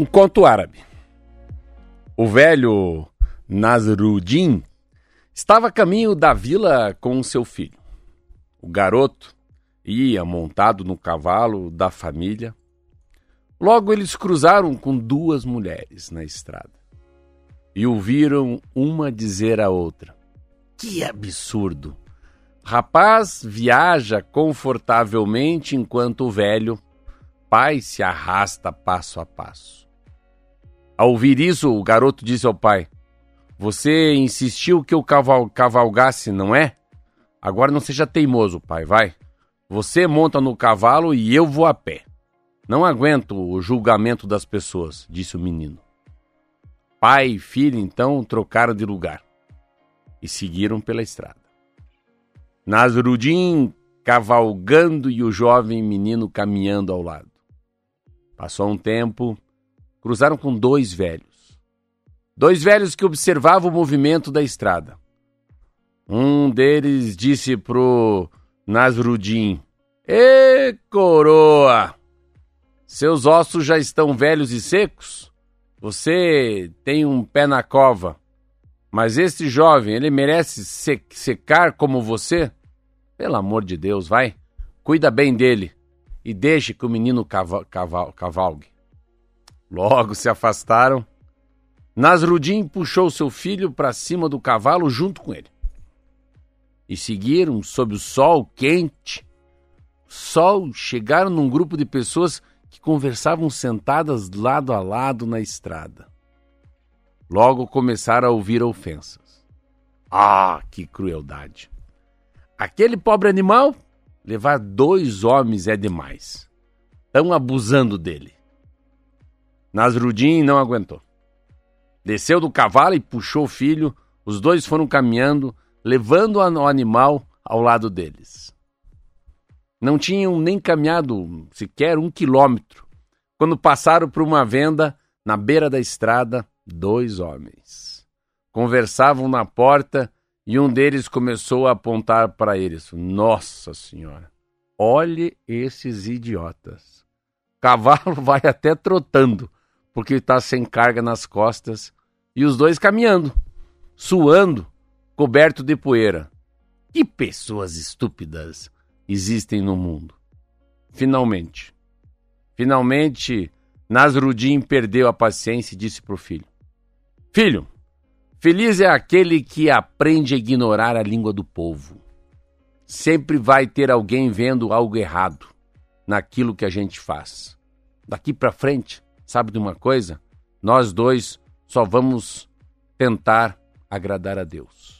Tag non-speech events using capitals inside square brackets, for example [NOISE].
Um conto árabe. O velho Nasruddin estava a caminho da vila com seu filho. O garoto ia montado no cavalo da família. Logo eles cruzaram com duas mulheres na estrada e ouviram uma dizer à outra: Que absurdo! Rapaz viaja confortavelmente enquanto o velho pai se arrasta passo a passo. Ao ouvir isso, o garoto disse ao pai: Você insistiu que eu caval cavalgasse, não é? Agora não seja teimoso, pai, vai. Você monta no cavalo e eu vou a pé. Não aguento o julgamento das pessoas, disse o menino. Pai e filho então trocaram de lugar e seguiram pela estrada. Nasruddin cavalgando e o jovem menino caminhando ao lado. Passou um tempo, cruzaram com dois velhos. Dois velhos que observavam o movimento da estrada. Um deles disse pro Nasruddin: Ê, coroa! Seus ossos já estão velhos e secos? Você tem um pé na cova. Mas este jovem, ele merece secar como você? Pelo amor de Deus, vai. Cuida bem dele e deixe que o menino caval caval cavalgue. Logo se afastaram. Nasruddin puxou seu filho para cima do cavalo junto com ele. E seguiram sob o sol quente. Sol chegaram num grupo de pessoas que conversavam sentadas lado a lado na estrada. Logo começaram a ouvir ofensas. Ah, que crueldade! Aquele pobre animal levar dois homens é demais. Estão abusando dele. Nasruddin não aguentou. Desceu do cavalo e puxou o filho. Os dois foram caminhando, levando o animal ao lado deles. Não tinham nem caminhado sequer um quilômetro quando passaram por uma venda na beira da estrada dois homens. Conversavam na porta e um deles começou a apontar para eles. Nossa Senhora, olhe esses idiotas. Cavalo [LAUGHS] vai até trotando, porque está sem carga nas costas, e os dois caminhando, suando, coberto de poeira. Que pessoas estúpidas existem no mundo. Finalmente, finalmente, Nasruddin perdeu a paciência e disse para o filho: Filho, feliz é aquele que aprende a ignorar a língua do povo. Sempre vai ter alguém vendo algo errado naquilo que a gente faz. Daqui para frente, sabe de uma coisa? Nós dois só vamos tentar agradar a Deus.